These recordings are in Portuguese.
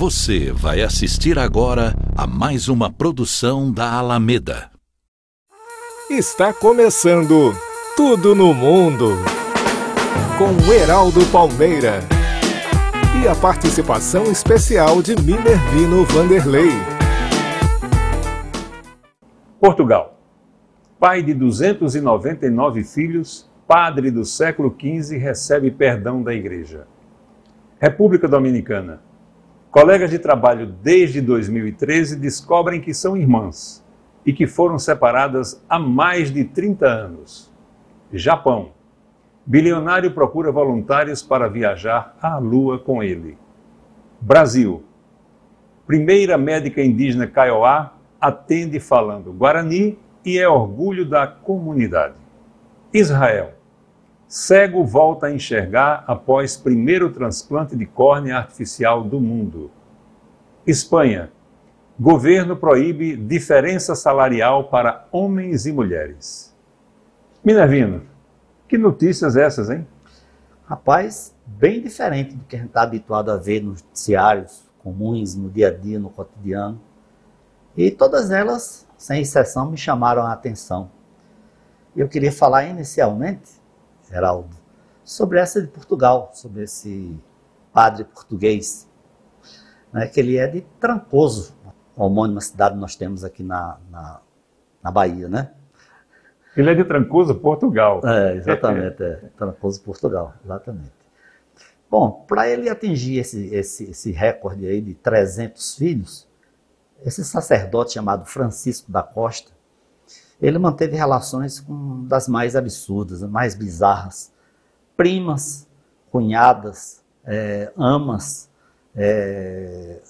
Você vai assistir agora a mais uma produção da Alameda. Está começando Tudo no Mundo com Heraldo Palmeira e a participação especial de Minervino Vanderlei. Portugal. Pai de 299 filhos, padre do século XV, recebe perdão da Igreja. República Dominicana. Colegas de trabalho desde 2013 descobrem que são irmãs e que foram separadas há mais de 30 anos. Japão. Bilionário procura voluntários para viajar à Lua com ele. Brasil. Primeira médica indígena Kaiowá atende falando Guarani e é orgulho da comunidade. Israel. Cego volta a enxergar após primeiro transplante de córnea artificial do mundo. Espanha. Governo proíbe diferença salarial para homens e mulheres. Minervino, que notícias essas, hein? Rapaz, bem diferente do que a gente está habituado a ver nos noticiários comuns, no dia a dia, no cotidiano. E todas elas, sem exceção, me chamaram a atenção. Eu queria falar inicialmente Geraldo, sobre essa de Portugal, sobre esse padre português, né, que ele é de Trancoso, a homônima cidade que nós temos aqui na, na, na Bahia, né? Ele é de Trancoso, Portugal. É, exatamente, é. Trancoso, Portugal, exatamente. Bom, para ele atingir esse, esse, esse recorde aí de 300 filhos, esse sacerdote chamado Francisco da Costa, ele manteve relações com das mais absurdas, mais bizarras. Primas, cunhadas, é, amas, é,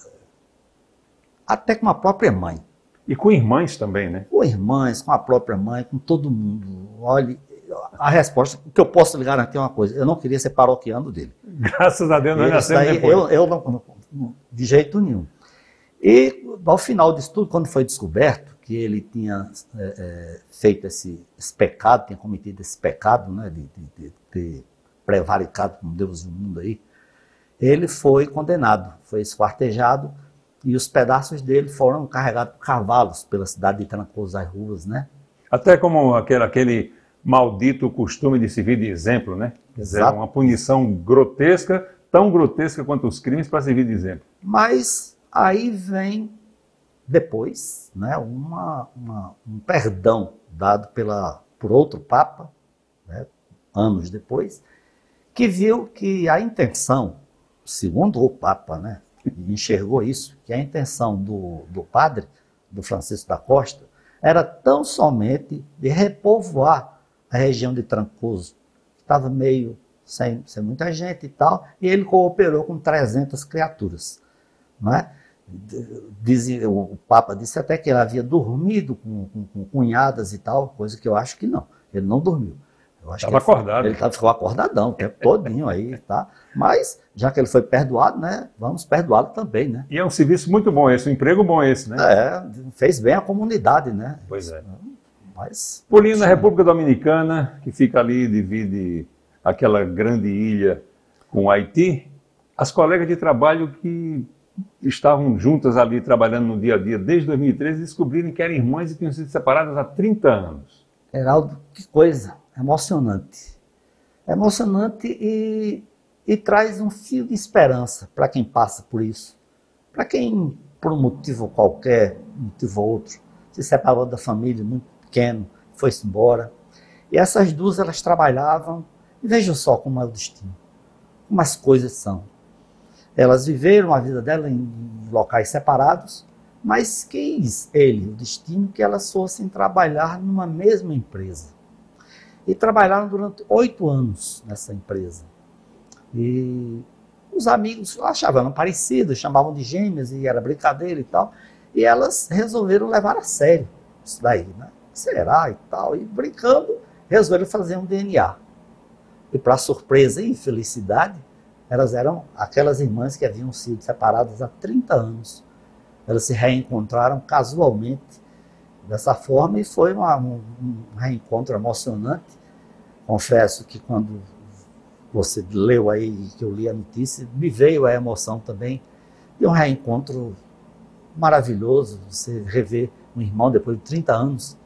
até com a própria mãe. E com irmãs também, né? Com irmãs, com a própria mãe, com todo mundo. Olha, a resposta, o que eu posso lhe garantir é uma coisa, eu não queria ser paroquiano dele. Graças a Deus, nós nascemos depois. Eu, eu não, de jeito nenhum. E ao final disso tudo, quando foi descoberto que ele tinha é, é, feito esse, esse, pecado, tinha cometido esse pecado, né, de, de, de prevaricado com Deus no mundo aí, ele foi condenado, foi esquartejado e os pedaços dele foram carregados por cavalos pela cidade de Trancoso das Ruas, né? Até como aquele, aquele maldito costume de servir de exemplo, né? Exato. Uma punição grotesca, tão grotesca quanto os crimes para servir de exemplo. Mas aí vem depois né, uma, uma, um perdão dado pela, por outro Papa, né, anos depois, que viu que a intenção, segundo o Papa, né, enxergou isso, que a intenção do, do padre, do Francisco da Costa, era tão somente de repovoar a região de Trancoso, que estava meio sem, sem muita gente e tal, e ele cooperou com 300 criaturas. Não é? Dizia, o Papa disse até que ele havia dormido com, com, com, cunhadas e tal, coisa que eu acho que não. Ele não dormiu. Estava acordado. Ele ficou acordadão o tempo todinho aí, tá? Mas, já que ele foi perdoado, né? Vamos perdoá-lo também, né? E é um serviço muito bom esse, um emprego bom esse, né? É, fez bem a comunidade, né? Pois é. Mas, Pulinho na República Dominicana, que fica ali, divide aquela grande ilha com o Haiti, as colegas de trabalho que estavam juntas ali trabalhando no dia a dia desde 2013 descobriram que eram irmãs e tinham sido separadas há 30 anos. Heraldo, que coisa emocionante. Emocionante e, e traz um fio de esperança para quem passa por isso. Para quem, por um motivo qualquer, motivo ou outro, se separou da família muito pequeno, foi-se embora. E essas duas, elas trabalhavam, e vejam só como é o destino, como as coisas são. Elas viveram a vida dela em locais separados, mas quis ele, o destino, que elas fossem trabalhar numa mesma empresa. E trabalharam durante oito anos nessa empresa. E os amigos achavam parecidas, chamavam de gêmeas e era brincadeira e tal. E elas resolveram levar a sério isso daí, né? Será e tal. E brincando, resolveram fazer um DNA. E para surpresa e infelicidade, elas eram aquelas irmãs que haviam sido separadas há 30 anos. Elas se reencontraram casualmente dessa forma e foi uma, um, um reencontro emocionante. Confesso que quando você leu aí, que eu li a notícia, me veio a emoção também E um reencontro maravilhoso, você rever um irmão depois de 30 anos.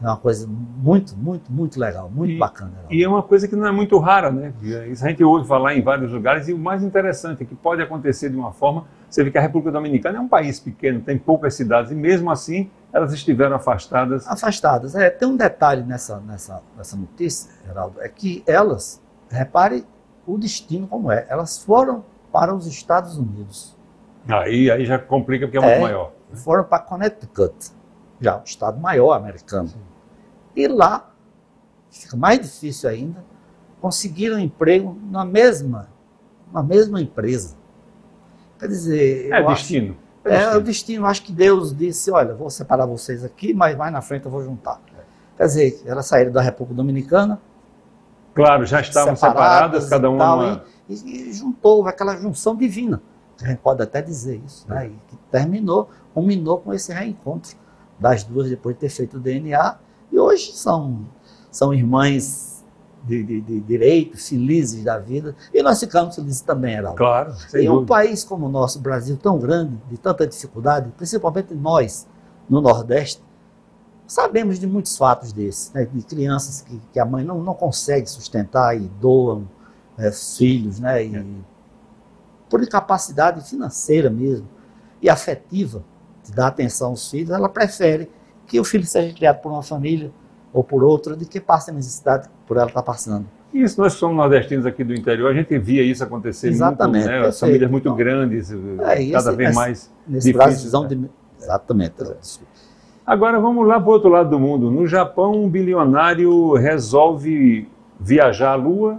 É uma coisa muito, muito, muito legal, muito e, bacana. E é uma coisa que não é muito rara, né? Isso a gente ouve falar em vários lugares, e o mais interessante é que pode acontecer de uma forma. Você vê que a República Dominicana é um país pequeno, tem poucas cidades, e mesmo assim elas estiveram afastadas. Afastadas. É, tem um detalhe nessa, nessa, nessa notícia, Geraldo, é que elas, repare o destino como é, elas foram para os Estados Unidos. Aí, aí já complica porque é muito é, maior. Foram para Connecticut já o estado maior americano. Sim. E lá, fica mais difícil ainda, conseguiram emprego na mesma, na mesma empresa. Quer dizer. É destino. Acho, é, é o destino. Acho que Deus disse: olha, vou separar vocês aqui, mas mais na frente eu vou juntar. Quer dizer, elas saíram da República Dominicana. Claro, já estavam separadas, separadas cada uma. Tal, e, e, juntou aquela junção divina. A gente pode até dizer isso, né? É. E que terminou, culminou com esse reencontro das duas depois de ter feito o DNA. E hoje são, são irmãs de, de, de direitos, felizes da vida. E nós ficamos felizes também, Heraldo. Claro. Em um país como o nosso, Brasil, tão grande, de tanta dificuldade, principalmente nós, no Nordeste, sabemos de muitos fatos desses, né? de crianças que, que, a mãe não, não consegue sustentar e doam é, filhos, né? E, é. por incapacidade financeira mesmo e afetiva de dar atenção aos filhos, ela prefere que o filho seja criado por uma família ou por outra do que passe a necessidade por ela estar passando. Isso, nós somos nordestinos aqui do interior, a gente via isso acontecer Exatamente, muito, né? As famílias muito então, grandes, é, cada esse, vez mais nesse difíceis. Né? De... Exatamente. Agora vamos lá para o outro lado do mundo. No Japão, um bilionário resolve viajar à Lua,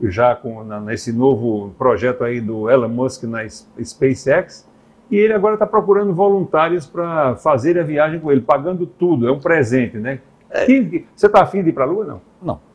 já com, na, nesse novo projeto aí do Elon Musk na SpaceX, e ele agora está procurando voluntários para fazer a viagem com ele, pagando tudo, é um presente, né? É. Você está afim de ir para a Lua, não? Não.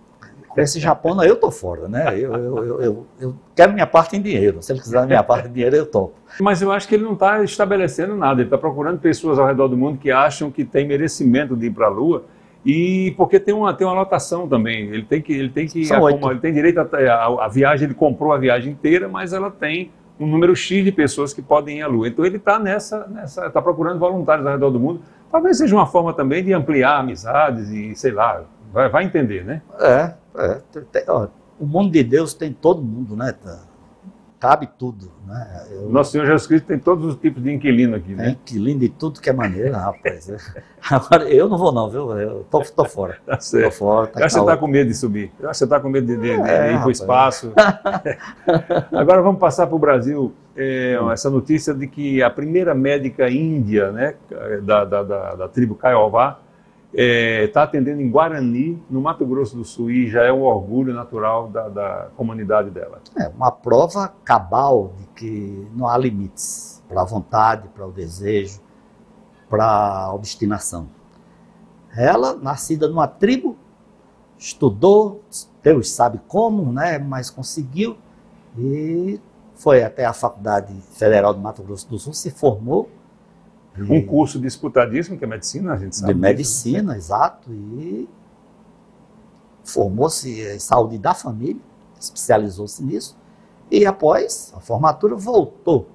Esse Japão, eu estou fora, né? Eu, eu, eu, eu, quero minha parte em dinheiro. Se ele quiser minha parte em dinheiro, eu topo. Mas eu acho que ele não está estabelecendo nada. Ele está procurando pessoas ao redor do mundo que acham que tem merecimento de ir para a Lua. E porque tem uma, tem uma lotação também. Ele tem que. Ele tem, que ele tem direito a, a, a viagem, ele comprou a viagem inteira, mas ela tem um número X de pessoas que podem ir à Lua. Então ele está nessa, nessa, está procurando voluntários ao redor do mundo. Talvez seja uma forma também de ampliar amizades e sei lá, vai, vai entender, né? É, é. Tem, ó, o mundo de Deus tem todo mundo, né? Tá cabe tudo. Né? Eu... Nosso Senhor Jesus Cristo tem todos os tipos de inquilino aqui, né? É inquilino de tudo que é maneira, rapaz. Agora, eu não vou não, viu? Eu tô, tô fora. Tá certo. Tô fora. Tá eu acho que você está com medo de subir. Eu acho que você está com medo de, de, é, de ir para o espaço. Agora vamos passar para o Brasil. É, essa notícia de que a primeira médica índia, né, da, da, da, da tribo Kaiowá, está é, tá atendendo em Guarani, no Mato Grosso do Sul, e já é um orgulho natural da, da comunidade dela. É uma prova cabal de que não há limites para a vontade, para o desejo, para a obstinação. Ela, nascida numa tribo, estudou, Deus sabe como, né, mas conseguiu e foi até a Faculdade Federal do Mato Grosso do Sul, se formou um curso disputadíssimo, que é medicina, a gente sabe. De medicina, disso, né? exato. E formou-se em saúde da família, especializou-se nisso. E após a formatura, voltou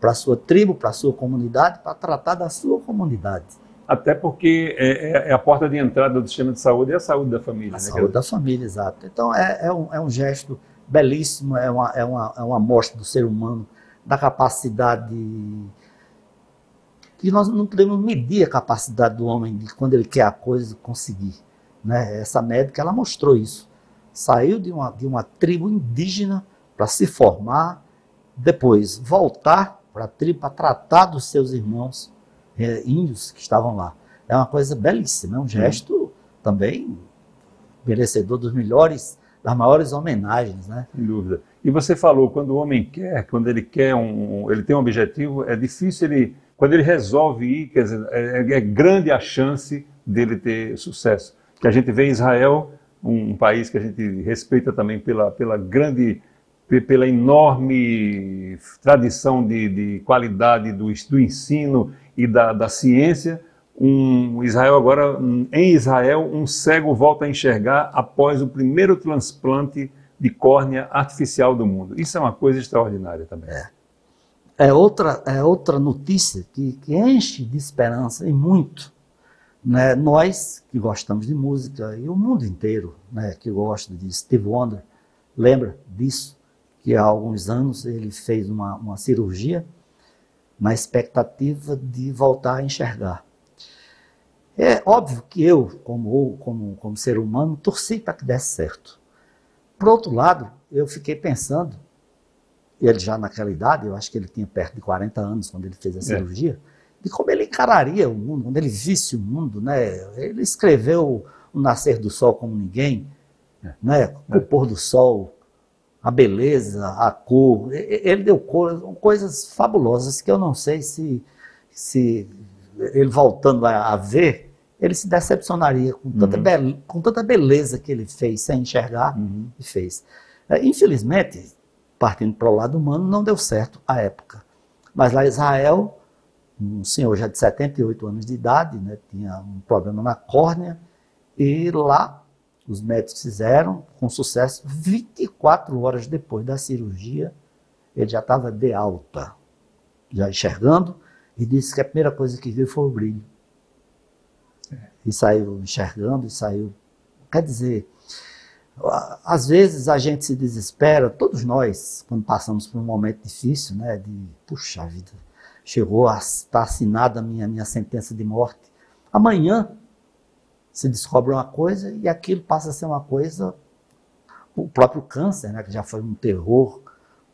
para a sua tribo, para a sua comunidade, para tratar da sua comunidade. Até porque é, é, é, a porta de entrada do sistema de saúde é a saúde da família. A né? saúde da família, exato. Então é, é, um, é um gesto belíssimo, é uma, é, uma, é uma mostra do ser humano, da capacidade que nós não podemos medir a capacidade do homem de quando ele quer a coisa conseguir. Né? Essa médica ela mostrou isso. Saiu de uma, de uma tribo indígena para se formar, depois voltar para a tribo para tratar dos seus irmãos é, índios que estavam lá. É uma coisa belíssima, é um gesto também merecedor dos melhores, das maiores homenagens, né? Sem dúvida. E você falou, quando o homem quer, quando ele quer um, ele tem um objetivo, é difícil ele quando ele resolve ir, quer dizer, é, é, grande a chance dele ter sucesso. Que a gente vê em Israel, um, um país que a gente respeita também pela, pela grande, pela enorme tradição de, de qualidade do, do ensino e da, da ciência, um Israel agora, em Israel, um cego volta a enxergar após o primeiro transplante de córnea artificial do mundo. Isso é uma coisa extraordinária também. É é outra, é outra notícia que, que enche de esperança e muito. Né? Nós que gostamos de música e o mundo inteiro né, que gosta de Steve Wonder, lembra disso, que há alguns anos ele fez uma, uma cirurgia na expectativa de voltar a enxergar. É óbvio que eu, como, como, como ser humano, torci para que desse certo. Por outro lado, eu fiquei pensando, ele já naquela idade, eu acho que ele tinha perto de 40 anos quando ele fez a é. cirurgia, é. de como ele encararia o mundo, quando ele visse o mundo. Né? Ele escreveu O Nascer do Sol como ninguém, é. né? o é. pôr do sol, a beleza, a cor. Ele deu cor, coisas fabulosas que eu não sei se, se ele voltando a, a ver, ele se decepcionaria com tanta, uhum. be com tanta beleza que ele fez sem enxergar uhum. e fez. É, infelizmente, partindo para o lado humano, não deu certo à época. Mas lá em Israel, um senhor já de 78 anos de idade, né, tinha um problema na córnea, e lá os médicos fizeram com sucesso. 24 horas depois da cirurgia, ele já estava de alta, já enxergando, e disse que a primeira coisa que viu foi o brilho. É. E saiu enxergando, e saiu. Quer dizer, às vezes a gente se desespera, todos nós, quando passamos por um momento difícil, né, de, puxa vida, chegou a estar assinada a minha, minha sentença de morte. Amanhã se descobre uma coisa e aquilo passa a ser uma coisa, o próprio câncer, né, que já foi um terror,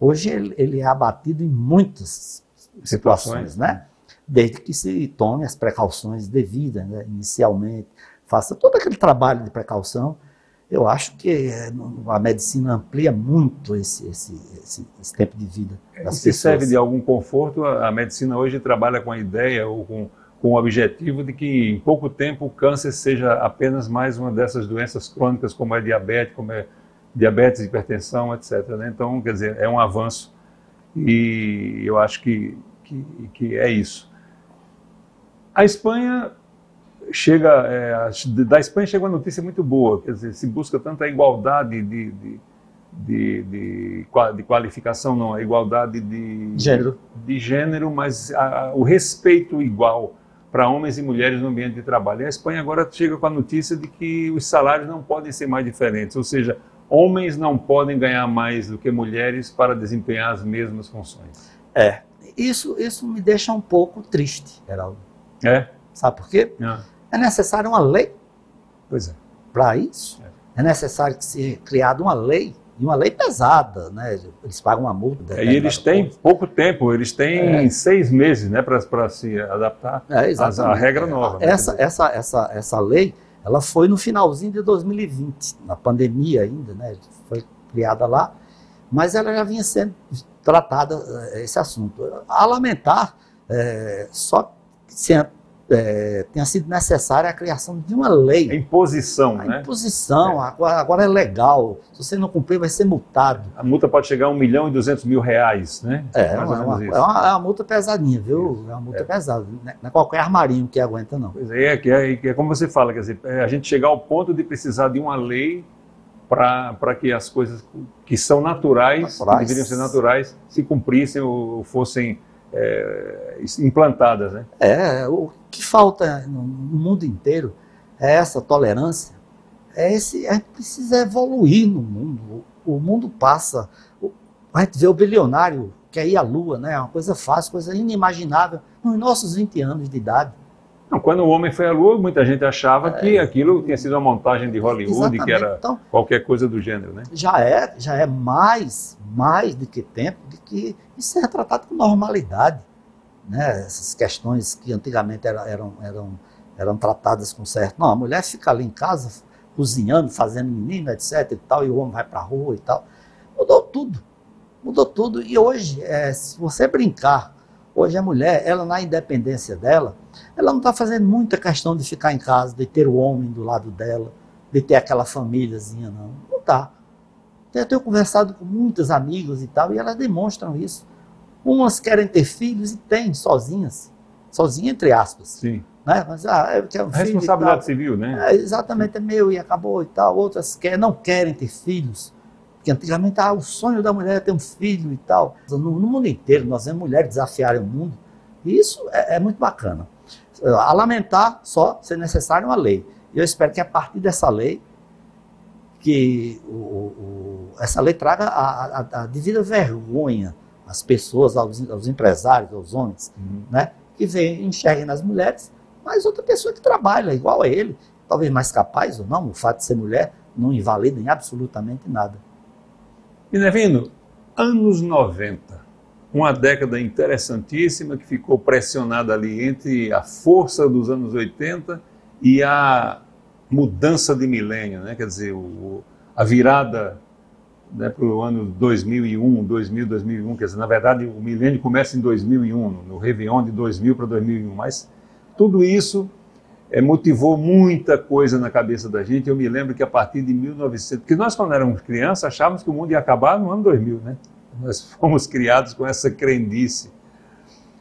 hoje ele, ele é abatido em muitas situações, situações né? Desde que se tome as precauções devidas, né, inicialmente, faça todo aquele trabalho de precaução eu acho que é, a medicina amplia muito esse, esse, esse, esse tempo de vida das Se serve de algum conforto, a medicina hoje trabalha com a ideia ou com, com o objetivo de que em pouco tempo o câncer seja apenas mais uma dessas doenças crônicas, como é diabetes, como é diabetes, hipertensão, etc. Né? Então, quer dizer, é um avanço e eu acho que, que, que é isso. A Espanha chega é, da Espanha chega uma notícia muito boa, quer dizer, se busca tanta igualdade de, de, de, de, de qualificação, não, a igualdade de gênero, de gênero mas a, o respeito igual para homens e mulheres no ambiente de trabalho. E a Espanha agora chega com a notícia de que os salários não podem ser mais diferentes, ou seja, homens não podem ganhar mais do que mulheres para desempenhar as mesmas funções. É, isso, isso me deixa um pouco triste, Geraldo. É? Sabe por quê? É. É necessária uma lei pois é. para isso. É. é. necessário que seja criada uma lei, e uma lei pesada, né? Eles pagam uma multa. É, e eles têm pouco tempo, eles têm é. seis meses né, para se adaptar é, à regra nova. Né? Essa, essa, essa, essa lei ela foi no finalzinho de 2020, na pandemia ainda, né? Foi criada lá, mas ela já vinha sendo tratada eh, esse assunto. A lamentar, é, só se é, tenha sido necessária a criação de uma lei. A imposição, a né? Imposição, é. agora, agora, é legal. Se você não cumprir, vai ser multado. A multa pode chegar a 1 milhão e 200 mil reais, né? É, é uma, é, uma, é uma multa pesadinha, viu? É uma multa é. pesada. Não é qualquer armarinho que aguenta, não. Pois é, que é, é como você fala, quer dizer, é a gente chegar ao ponto de precisar de uma lei para que as coisas que são naturais, naturais, que deveriam ser naturais, se cumprissem ou fossem é, implantadas. Né? É, o que falta no mundo inteiro é essa tolerância. É esse, a gente precisa evoluir no mundo. O mundo passa. A gente vê o bilionário quer ir à Lua, né? É uma coisa fácil, coisa inimaginável, nos nossos 20 anos de idade. Não, quando o homem foi à Lua, muita gente achava é, que aquilo tinha sido uma montagem de Hollywood, que era então, qualquer coisa do gênero, né? Já é, já é mais, mais do que tempo de que isso é tratado com normalidade. Né? Essas questões que antigamente eram, eram, eram, eram tratadas com certo. Não, a mulher fica ali em casa cozinhando, fazendo menino, etc. e tal, e o homem vai para a rua e tal. Mudou tudo. Mudou tudo. E hoje, é, se você brincar, hoje a mulher, ela na independência dela, ela não está fazendo muita questão de ficar em casa, de ter o homem do lado dela, de ter aquela famíliazinha, não. Não está. Eu tenho conversado com muitos amigos e tal, e elas demonstram isso. Umas querem ter filhos e têm sozinhas. Sozinha, entre aspas. Sim. Né? Mas, ah, eu quero um responsabilidade civil, né? É, exatamente, é meu e acabou e tal. Outras quer, não querem ter filhos, que antigamente ah, o sonho da mulher é ter um filho e tal. No, no mundo inteiro, nós vemos mulheres desafiarem o mundo. E isso é, é muito bacana. A lamentar só ser necessário uma lei. E eu espero que a partir dessa lei, que o, o, essa lei traga a, a, a, devida vergonha às pessoas, aos, aos empresários, aos homens, uhum. né? que vem, enxerguem nas mulheres, mas outra pessoa que trabalha igual a ele, talvez mais capaz ou não, o fato de ser mulher não invalida em absolutamente nada. Minervino, anos 90, uma década interessantíssima que ficou pressionada ali entre a força dos anos 80 e a mudança de milênio, né? quer dizer, o, a virada né, para o ano 2001, 2000, 2001, quer dizer, na verdade o milênio começa em 2001, no Réveillon de 2000 para 2001, mas tudo isso é, motivou muita coisa na cabeça da gente. Eu me lembro que a partir de 1900, porque nós quando éramos crianças achávamos que o mundo ia acabar no ano 2000, né? Nós fomos criados com essa crendice.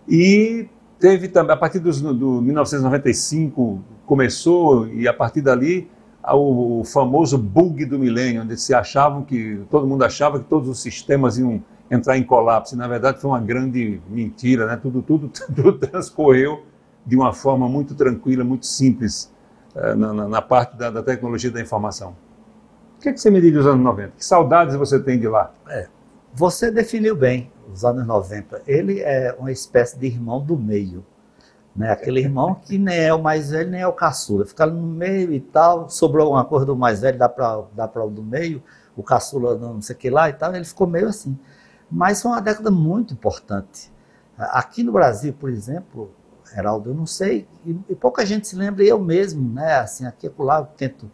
E teve também, a partir dos, do 1995 começou e a partir dali o, o famoso bug do milênio, onde se achavam que todo mundo achava que todos os sistemas iam entrar em colapso. E, na verdade foi uma grande mentira, né? Tudo tudo tudo transcorreu de uma forma muito tranquila, muito simples eh, na, na, na, parte da, da, tecnologia da informação. O que, é que você me diz dos anos 90? Que saudades você tem de lá? É, você definiu bem os anos 90. Ele é uma espécie de irmão do meio. Né? Aquele irmão que nem é o mais velho, nem é o caçula. Fica no meio e tal, sobrou alguma coisa do mais velho, dá para dá o do meio, o caçula não sei o que lá e tal, ele ficou meio assim. Mas foi uma década muito importante. Aqui no Brasil, por exemplo, Heraldo, eu não sei, e, e, pouca gente se lembra, eu mesmo, né, assim, aqui e lá eu tento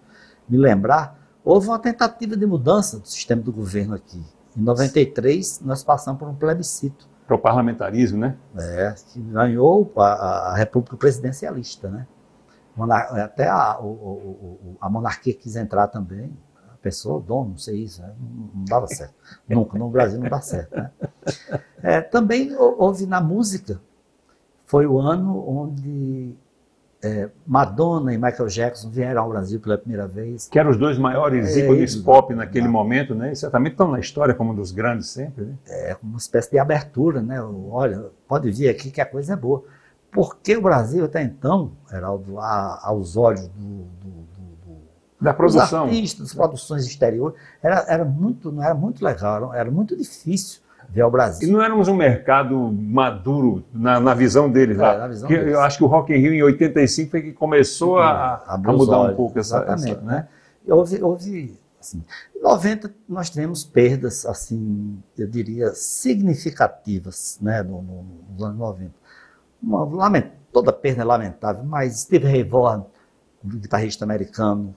me lembrar, houve uma tentativa de mudança do sistema do governo aqui. Em 93, nós passamos por um plebiscito. Para o parlamentarismo, né? É, que ganhou a, a República Presidencialista, né? Até a, o, o, a monarquia quis entrar também, a pessoa, o dono, não sei isso, né? não, não dava certo. Nunca, no Brasil não dá certo, né? É, também houve na música foi o ano onde é, Madonna e Michael Jackson vieram ao Brasil pela primeira vez. Que eram os dois maiores é, ícones pop naquele não. momento, né? E certamente estão na história como um dos grandes sempre. Né? É, uma espécie de abertura, né? Olha, pode vir aqui que a coisa é boa. Porque o Brasil até então, Heraldo, aos olhos do, do, do, da produção, dos artistas, das produções exteriores, era, era muito, não era muito legal, era muito difícil ao Brasil. E não éramos um mercado maduro na, na visão deles. É, na visão deles. Eu acho que o Rock in Rio em 85 foi que começou a, a, mudar olhos, um pouco essa... Exatamente, essa, né? Houve, houve assim, em 90 nós tivemos perdas, assim, eu diria, significativas, né, no, no, nos anos 90. Uma, lament, toda perda é lamentável, mas Steve Ray Vaughan, guitarrista americano,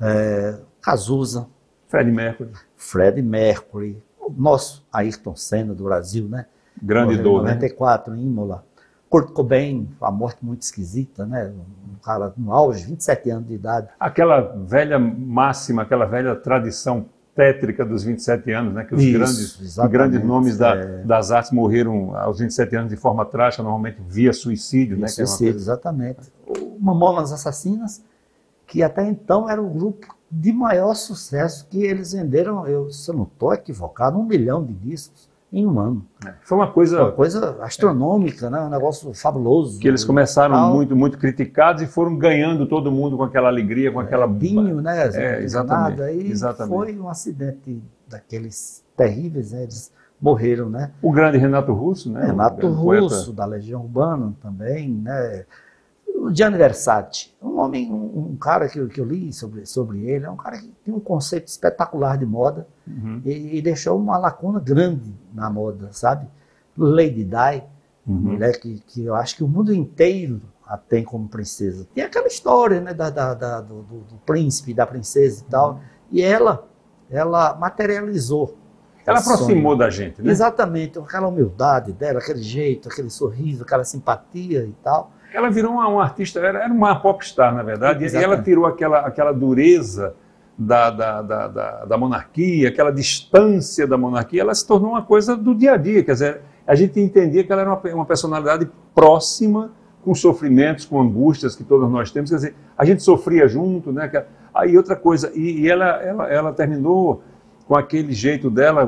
é, Cazuza, Fred Mercury. Fred Mercury, nosso Ayrton Senna do Brasil, né? Grande dor, 94 né? em Imola. Kurt Cobain, a morte muito esquisita, né? Um cara no auge, 27 anos de idade. Aquela velha máxima, aquela velha tradição tétrica dos 27 anos, né? Que os Isso, grandes, grandes nomes da, é... das artes morreram aos 27 anos de forma trágica, normalmente via suicídio, via né? Suicídio, é coisa... exatamente. O Mamonas Assassinas, que até então era o grupo de maior sucesso que eles venderam, eu, se eu não estou equivocado, um milhão de discos em um ano. É, foi uma coisa... Uma coisa astronômica, é. né? um negócio fabuloso. Que eles começaram tal. muito, muito criticados e foram ganhando todo mundo com aquela alegria, com é, aquela... Binho, né? É, exatamente. Aí exatamente. foi um acidente daqueles terríveis, né? eles morreram, né? O grande Renato Russo, né? Renato Russo, poeta. da Legião Urbana também, né? O Gianni Versace, um homem, um, um cara que, que, eu li sobre, sobre ele, é um cara que tem um conceito espetacular de moda uhum. e, e, deixou uma lacuna grande na moda, sabe? Lady Di, uhum. mulher que, que eu acho que o mundo inteiro a tem como princesa. Tem aquela história né, da, da, da do, do, príncipe, da princesa e tal, uhum. e ela, ela materializou ela aproximou sonho. da gente, né? Exatamente, aquela humildade dela, aquele jeito, aquele sorriso, aquela simpatia e tal ela virou uma, uma artista, era, era, uma popstar, na verdade, Exatamente. e ela tirou aquela, aquela dureza da, da, da, da, da monarquia, aquela distância da monarquia, ela se tornou uma coisa do dia a dia, quer dizer, a gente entendia que ela era uma, uma personalidade próxima, com sofrimentos, com angústias que todos nós temos, quer dizer, a gente sofria junto, né? Aí outra coisa, e, e ela, ela, ela terminou com aquele jeito dela,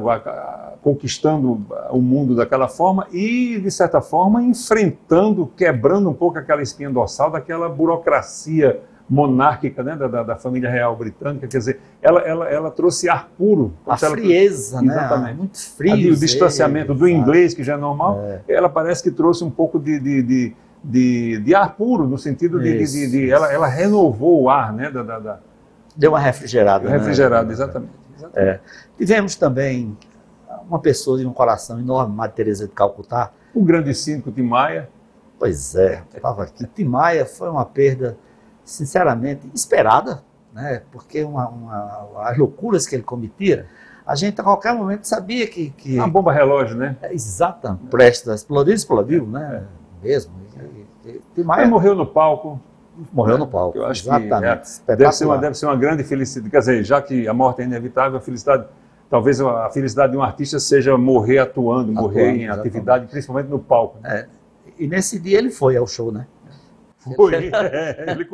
conquistando o mundo daquela forma e, de certa forma, enfrentando, quebrando um pouco aquela espinha dorsal daquela burocracia monárquica né, da, da, família real britânica, quer dizer, ela, ela, ela trouxe ar puro. A frieza, ela, né? Exatamente. Muito frio. Ali, o distanciamento do inglês, que já é normal, é. ela parece que trouxe um pouco de, de, de, de, de ar puro, no sentido de, isso, de, de, ela, ela renovou o ar, né? Da, da, da... Deu uma refrigerada. Né? Refrigerada, exatamente. exatamente. É. Tivemos também uma pessoa de um coração enorme, Madre Teresa de Calcutá. O grande síndico Timaya. Pois é, estava aqui. Timaya foi uma perda sinceramente, esperada, né? porque uma, uma, as loucuras que ele cometia, a gente a qualquer momento sabia que. que uma bomba relógio, né? É, exatamente. Prestes a explodir, explodiu, né? É. Mesmo. E, e, Ele morreu no palco. Morreu no palco. Eu acho exatamente. que é, deve, ser uma, deve ser uma grande felicidade. Quer dizer, já que a morte é inevitável, a felicidade. Talvez a felicidade de um artista seja morrer atuando, atuando morrer em exatamente. atividade, principalmente no palco. Né? É. E nesse dia ele foi ao show, né? Foi. É, ele,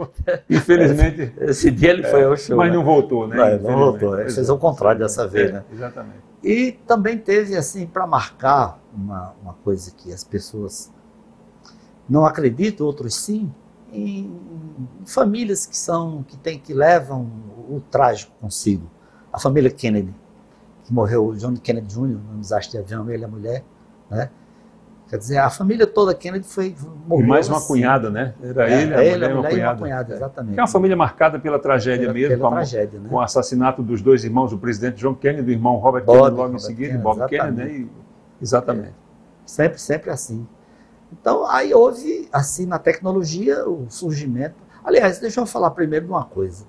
infelizmente. Esse dia ele foi ao show. Mas né? não voltou, né? Não, não voltou. Ele fez o contrário dessa vez, né? Exatamente. E também teve, assim, para marcar uma, uma coisa que as pessoas não acreditam, outros sim, em famílias que são, que tem, que levam o trágico consigo. A família Kennedy, que morreu, John Kennedy Jr., no desastre de avião, ele e a mulher, né? Quer dizer, a família toda Kennedy foi morreu. E mais uma assim. cunhada, né? Era é, ele, a ele, mulher, a mulher e uma cunhada. exatamente. Que é uma família marcada pela tragédia pela, mesmo, pela com, tragédia, né? com o assassinato dos dois irmãos, o presidente John Kennedy, do irmão Robert Bob, Kennedy, logo Robert em seguida, Kennedy, Bob exatamente. Kennedy, né? E, exatamente. É. Sempre, sempre assim. Então, aí houve, assim, na tecnologia, o surgimento. Aliás, deixa eu falar primeiro de uma coisa.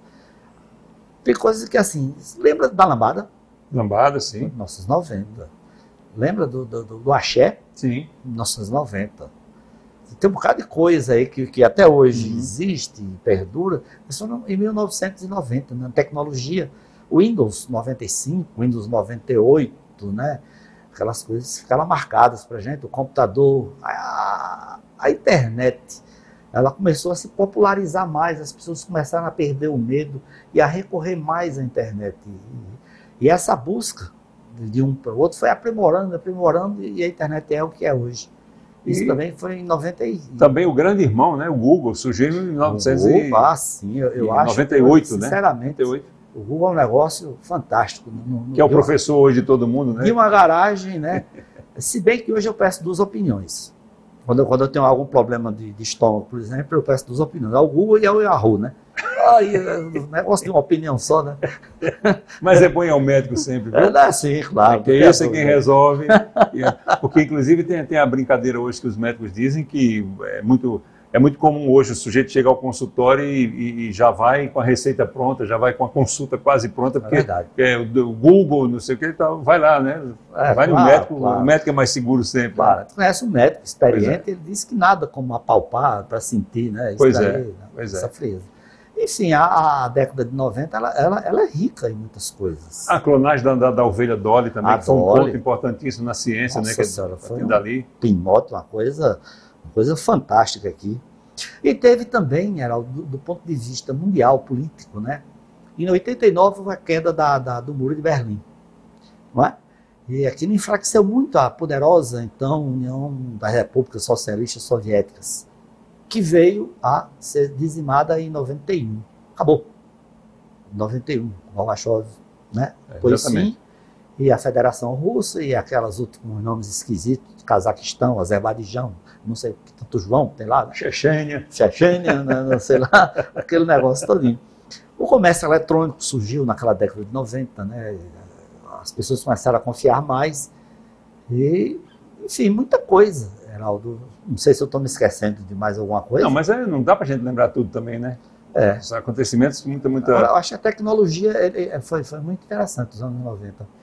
Tem coisas que, assim, lembra da lambada? Lambada, sim. Nossos 90 Lembra do, do, do Axé? Sim. 1990. Tem um bocado de coisa aí que, que até hoje uhum. existe e perdura. Isso em 1990, na tecnologia. Windows 95, Windows 98, né? Aquelas coisas ficaram marcadas para gente. O computador, a, a internet, ela começou a se popularizar mais. As pessoas começaram a perder o medo e a recorrer mais à internet. E, e essa busca de um para o outro, foi aprimorando, aprimorando, e a internet é o que é hoje. Isso e também foi em 90 e... Também o grande irmão, né? O Google, surgiu em 1998, Google, ah, sim, eu, eu acho 98, que, né? Sinceramente, 98. O Google é um negócio fantástico. No, no, que é o professor hoje de todo mundo, né? De uma garagem, né? Se bem que hoje eu peço duas opiniões. Quando eu, quando eu tenho algum problema de, de estômago, por exemplo, eu peço duas opiniões, ao Google e ao Yahoo, né? Aí, o negócio de uma opinião só, né? Mas é bom ir ao médico sempre, viu? É, sim, claro. Porque esse é quem resolve. Porque, inclusive, tem, tem a brincadeira hoje que os médicos dizem que é muito é muito comum hoje o sujeito chegar ao consultório e, e, já vai com a receita pronta, já vai com a consulta quase pronta, é porque é, é o Google, não sei o que, então vai lá, né? É, vai claro, no médico, claro. o médico é mais seguro sempre. Claro, tu conhece um médico experiente, é. ele disse que nada como apalpar para sentir, né? Isso pois daí, é, né? pois essa é. frieza. Enfim, a, a, década de 90 ela, ela, ela, é rica em muitas coisas. A clonagem da, da, da ovelha Dolly também, a que foi um ponto importantíssimo na ciência, Nossa né? Senhora, que, foi um dali. Pinmoto, uma coisa coisa fantástica aqui. E teve também, Geraldo, do, do, ponto de vista mundial, político, né? Em 89, a queda da, da, do Muro de Berlim. Não é? E aquilo enfraqueceu muito a poderosa, então, União das Repúblicas Socialistas Soviéticas, que veio a ser dizimada em 91. Acabou. 91, Gorbachev, né? É, pois sim, e a Federação Russa e aquelas últimos nomes esquisitos, Cazaquistão, Azerbaijão, não sei que tanto João tem lá. Né? Chechênia. Chechênia, não, não sei lá, aquele negócio todinho. O comércio eletrônico surgiu naquela década de 90, né? As pessoas começaram a confiar mais. E, enfim, muita coisa, Heraldo. Não sei se eu estou me esquecendo de mais alguma coisa. Não, mas é, não dá para a gente lembrar tudo também, né? É. Os acontecimentos, muita, muita. Eu acho que a tecnologia foi, foi muito interessante nos anos 90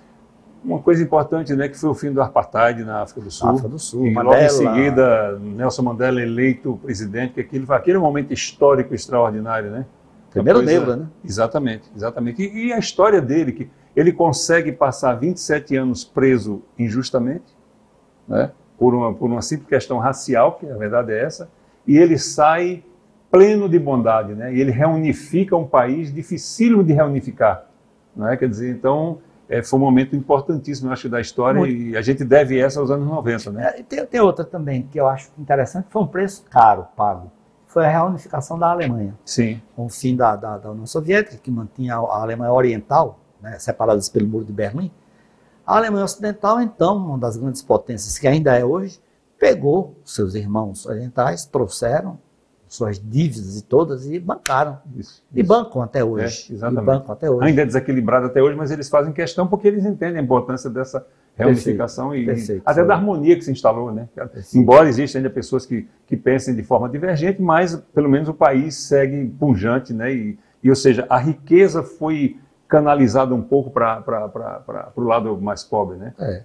uma coisa importante, né, que foi o fim do apartheid na África do Sul. África do Sul, e Mandela. logo em seguida Nelson Mandela eleito presidente, que foi aquele momento histórico extraordinário, né? Primeiro coisa... negro, né? Exatamente, exatamente. E, e, a história dele, que ele consegue passar 27 anos preso injustamente, né? Por uma, por uma simples questão racial, que a verdade é essa, e ele sai pleno de bondade, né? E ele reunifica um país dificílimo de reunificar, né? Quer dizer, então é, foi um momento importantíssimo, eu acho, da história Muito. e a gente deve essa aos anos 90, né? É, tem, tem outra também que eu acho interessante, foi um preço caro pago. Foi a reunificação da Alemanha. Sim, com o fim da, da, da União Soviética, que mantinha a a Alemanha Oriental, né, separadas pelo Muro de Berlim, a Alemanha Ocidental, então, uma das grandes potências que ainda é hoje, pegou seus irmãos orientais, trouxeram suas dívidas e todas e bancaram. isso. E isso. bancam até hoje. É, exatamente. E bancam até hoje. Ainda é desequilibrado até hoje, mas eles fazem questão porque eles entendem a importância dessa reunificação e perfeito. até da harmonia que se instalou, né? Perfeito. Embora existam ainda pessoas que, que pensem de forma divergente, mas pelo menos o país segue pujante, né? E, e ou seja, a riqueza foi canalizada um pouco para o lado mais pobre, né? É.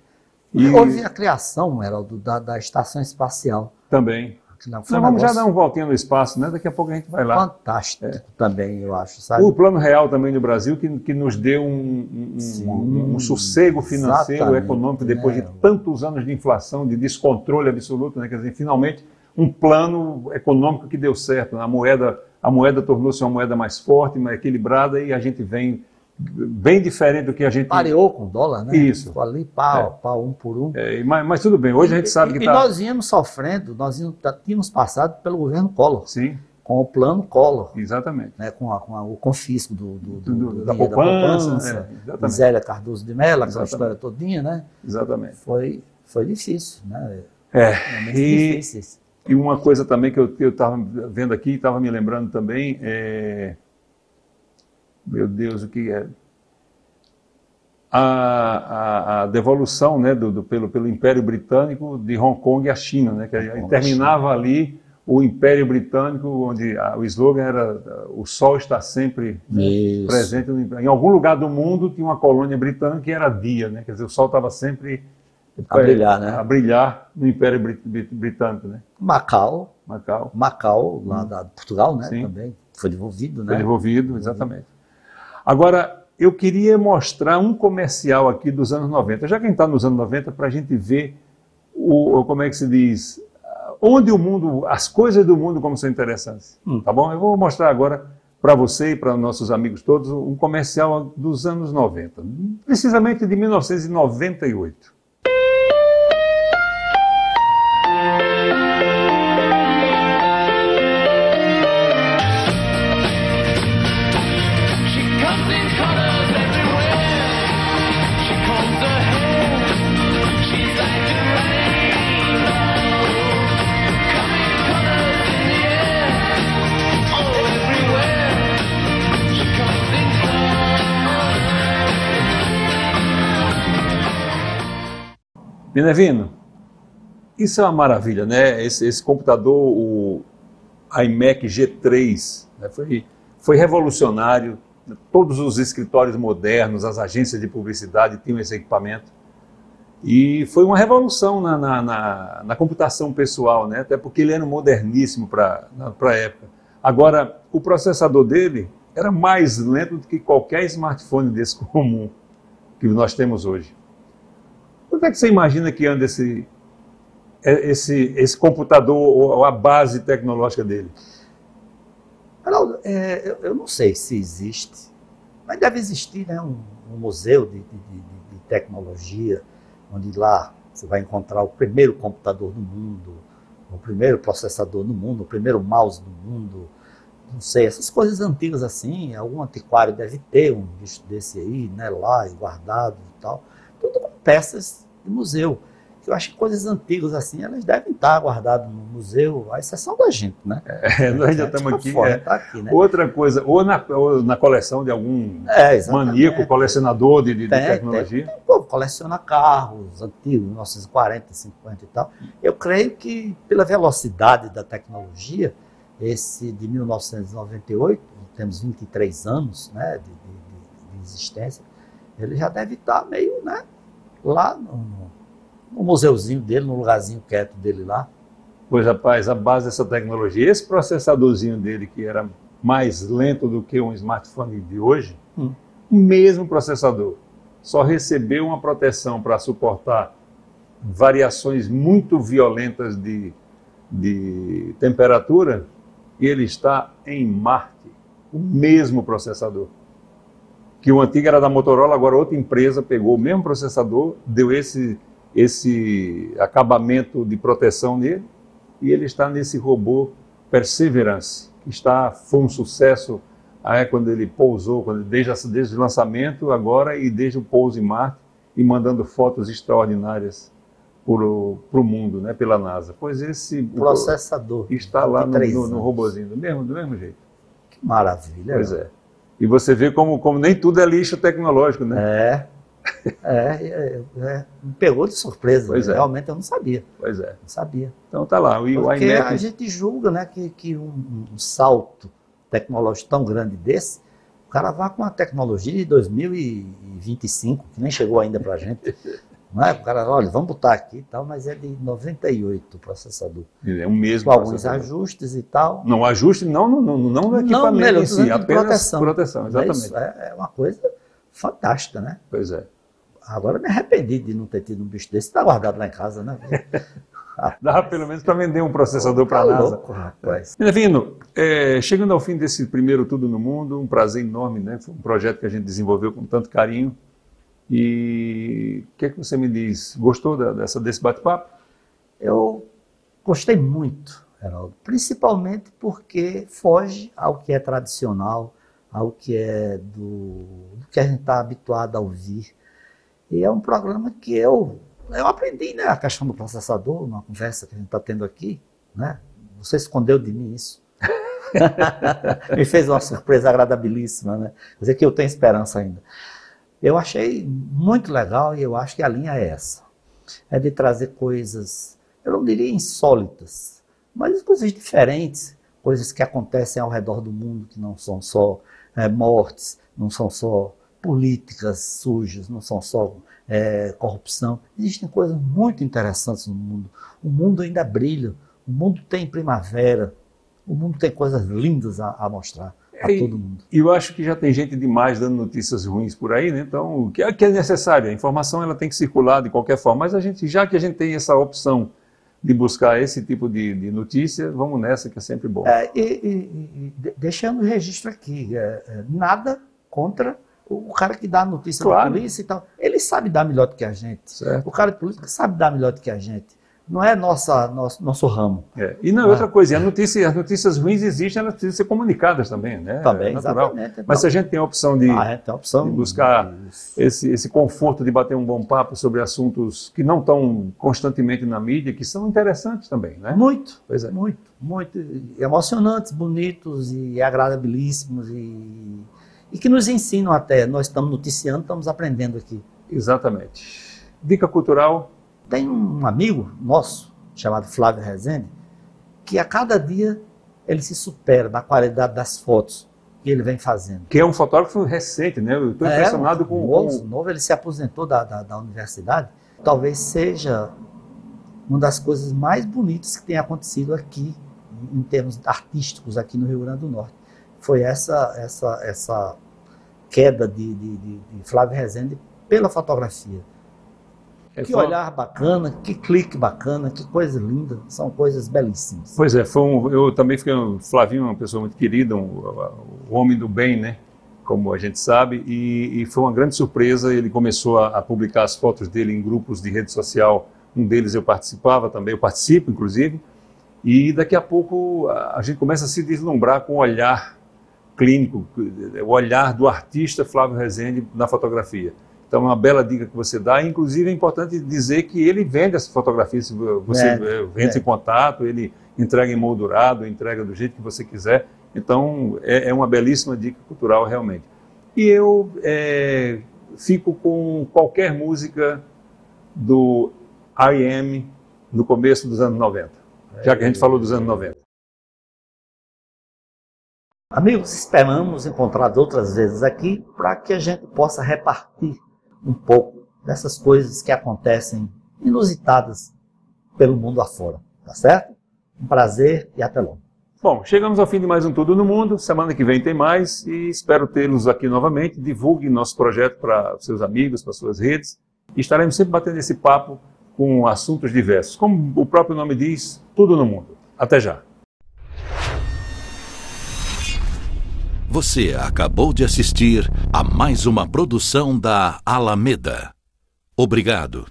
E Houve a criação, Heraldo, da, da Estação Espacial. também. Aquilo foi um vamos já negócio dar um voltinho no espaço, né? Daqui a pouco a gente vai lá. fantástico também, eu acho, sabe? O Plano Real também no Brasil, que, que nos deu um, um- Sim, um- sossego financeiro, econômico, depois né? de tantos anos de inflação, de descontrole absoluto, né? Quer dizer, finalmente, um plano econômico que deu certo. né? A moeda, a moeda tornou-se uma moeda mais forte, mais equilibrada, e a gente vem bem diferente do que a gente... Pareou com o dólar, né? Isso. Ficou ali, pau, pau, um por um. É, mas, mas tudo bem, hoje a gente sabe e, que e está... nós íamos sofrendo, nós íamos, tá- tínhamos passado pelo governo Collor, Sim, com o plano Collor, exatamente. né, com, a- com a- o confisco do, do- do- Do- da poupança, é, de exatamente. Zélia Cardoso de Mello, aquela história todinha, né? Exatamente. Foi, foi difícil, né? É, Momentos e, difíceis. E uma coisa também que eu estava vendo aqui, estava me lembrando também, é... meu Deus, o que é? A, a- a devolução né, do, do- pelo, pelo Império Britânico de Hong Kong à China, né, que terminava ali o Império Britânico, onde a- o slogan era o sol está sempre Isso. presente. no- em algum lugar do mundo tinha uma colônia britânica que era dia, né, quer dizer, o sol estava sempre A brilhar, né? a brilhar no Império Brit- Brit- Britânico, né? Macau, Macau. Macau, lá da, de Portugal, né? Sim. Também foi devolvido, Foi né? devolvido, exatamente. Agora, eu queria mostrar um comercial aqui dos anos 90. Já quem está nos anos 90, para a gente ver o, como é que se diz, onde o mundo, as coisas do mundo como são interessantes. Hum. Tá bom? Eu vou mostrar agora para você e para nossos amigos todos um comercial dos anos 90, precisamente de 1998. Minervino, isso é uma maravilha, né? Esse, esse computador, o iMac G3, né? foi, foi revolucionário. Todos os escritórios modernos, as agências de publicidade tinham esse equipamento. E foi uma revolução na, na, na- na computação pessoal, né? até porque ele era moderníssimo para a época. Agora, o processador dele era mais lento do que qualquer smartphone desse comum que nós temos hoje. Quanto é que você imagina que anda esse, é- esse, esse computador ou a base tecnológica dele? Geraldo, é, eu, eu não sei se existe, mas deve existir né, um, um museu de, de- de- de tecnologia, onde lá você vai encontrar o primeiro computador do mundo, o primeiro processador do mundo, o primeiro mouse do mundo, não sei, essas coisas antigas assim, algum antiquário deve ter um bicho desse aí, né, lá, guardado e tal, tudo com peças de museu. Eu acho que coisas antigas assim, elas devem estar guardadas no museu, a exceção da gente, né? É, nós já gente estamos aqui. fora, é. tá aqui, né? Outra coisa, ou na, ou na coleção de algum É, maníaco, colecionador de, de- de Tem, tecnologia. Tem, o povo coleciona carros antigos, 1940, 50 e tal. Eu creio que pela velocidade da tecnologia, esse de 1998, temos 23 anos né, de- de- de existência, ele já deve estar meio né, lá no, no- museuzinho dele, no lugarzinho quieto dele lá. Pois, rapaz, a base dessa tecnologia, esse processadorzinho dele, que era mais lento do que um smartphone de hoje, Hum. o mesmo processador, só recebeu uma proteção para suportar variações muito violentas de, de temperatura e ele está em Marte, o mesmo processador. Que o antigo era da Motorola, agora outra empresa pegou o mesmo processador, deu esse, esse acabamento de proteção nele, e ele está nesse robô Perseverance, que está, foi um sucesso aí quando ele pousou, quando, desde, desde o lançamento agora e desde o pouso em Marte, e mandando fotos extraordinárias para o mundo, né, pela NASA. Pois esse Processador. está lá no, 23 no, no robozinho, do mesmo, do mesmo jeito. Que maravilha. Pois é. E você vê como, como nem tudo é lixo tecnológico, né? É. É, é, é, me pegou de surpresa. É. Realmente eu não sabia. Pois é. Não sabia. Então tá lá. E Porque iMac a gente julga né, que, que um, um salto tecnológico tão grande desse, o cara vá com uma tecnologia de 2025, que nem chegou ainda para a gente. Não é? O cara, olha, vamos botar aqui e tal, mas é de 98 o processador. é um mesmo Com alguns ajustes e tal. Não, ajuste não, não, não, não no equipamento eu em si, apenas proteção. proteção. Não é exatamente. isso? É, é uma coisa fantástica, né? Pois é. Agora me arrependi de não ter tido um bicho desse, está guardado lá em casa, né? Dava pelo menos para vender um processador para a Tá NASA. louco, rapaz. Menavino, é, chegando ao fim desse primeiro Tudo no Mundo, um prazer enorme, né? Foi um projeto que a gente desenvolveu com tanto carinho. E o que é que você me diz? Gostou da- dessa, desse bate-papo? Eu gostei muito, Heraldo, principalmente porque foge ao que é tradicional, ao que é do, do que a gente está habituado a ouvir. E é um programa que eu, eu aprendi, né, a questão do processador, numa conversa que a gente está tendo aqui, né? Você escondeu de mim isso. Me fez uma surpresa agradabilíssima, né? Quer dizer que eu tenho esperança ainda. Eu achei muito legal e eu acho que a linha é essa. É de trazer coisas, eu não diria insólitas, mas coisas diferentes, coisas que acontecem ao redor do mundo, que não são só eh, mortes, não são só políticas sujas, não são só eh, corrupção. Existem coisas muito interessantes no mundo. O mundo ainda brilha, o mundo tem primavera, o mundo tem coisas lindas a, a mostrar a E- todo mundo. Eu acho que já tem gente demais dando notícias ruins por aí, né? Então, o que é, que é necessário? A informação ela tem que circular de qualquer forma. Mas a gente, já que a gente tem essa opção de buscar esse tipo de, de notícia, vamos nessa, que é sempre bom. É, e, e- e de- deixando o registro aqui, é, é, nada contra o, o cara que dá a notícia Claro. da polícia e tal. Ele sabe dar melhor do que a gente. Certo? O cara de política sabe dar melhor do que a gente. Não é nossa, nosso, nosso ramo. É. E não, outra coisa, e a notícia, as notícias ruins existem, elas precisam ser comunicadas também, né? Também, é natural. exatamente. Mas se a gente tem a opção de, Ah, é, tem a opção de buscar esse, esse conforto de bater um bom papo sobre assuntos que não estão constantemente na mídia, que são interessantes também, né? Muito, Pois é. muito, muito emocionantes, bonitos e agradabilíssimos e, e que nos ensinam até. Nós estamos noticiando, estamos aprendendo aqui. Exatamente. Dica cultural, Tem um amigo nosso, chamado Flávio Rezende, que a cada dia ele se supera na qualidade das fotos que ele vem fazendo. que é um fotógrafo recente, né? Eu estou É, impressionado com, novo, com- novo, ele se aposentou da, da, da universidade. Talvez seja uma das coisas mais bonitas que tem acontecido aqui, em em termos artísticos, aqui no Rio Grande do Norte. Foi essa, essa, essa queda de, de, de, de Flávio Rezende pela fotografia. É, Que foi- olhar bacana, que clique bacana, que coisa linda. São coisas belíssimas. Pois é, foi um, eu também fiquei, um, Flavinho é uma pessoa muito querida, um, um homem do bem, né? Como a gente sabe, e, e foi uma grande surpresa. Ele começou a, a publicar as fotos dele em grupos de rede social. Um deles eu participava também, eu participo, inclusive. E daqui a pouco a, a gente começa a se deslumbrar com o olhar clínico, o olhar do artista Flávio Rezende na fotografia. Então, é uma bela dica que você dá. Inclusive, é importante dizer que ele vende essa fotografia. Se você Vende, eh, entra vende. em contato, ele entrega emoldurado, entrega do jeito que você quiser. Então, é, é uma belíssima dica cultural, realmente. E eu eh, fico com qualquer música do I.M. no começo dos anos 90, já que a gente falou dos anos 90. Amigos, esperamos encontrar outras vezes aqui para que a gente possa repartir um pouco dessas coisas que acontecem inusitadas pelo mundo afora. Tá certo? Um prazer e até logo. Bom, chegamos ao fim de mais um Tudo no Mundo. Semana que vem tem mais e espero tê-los aqui novamente. Divulguem nosso projeto para seus amigos, para suas redes. E estaremos sempre batendo esse papo com assuntos diversos. Como o próprio nome diz, tudo no mundo. Até já. Você acabou de assistir a mais uma produção da Alameda. Obrigado.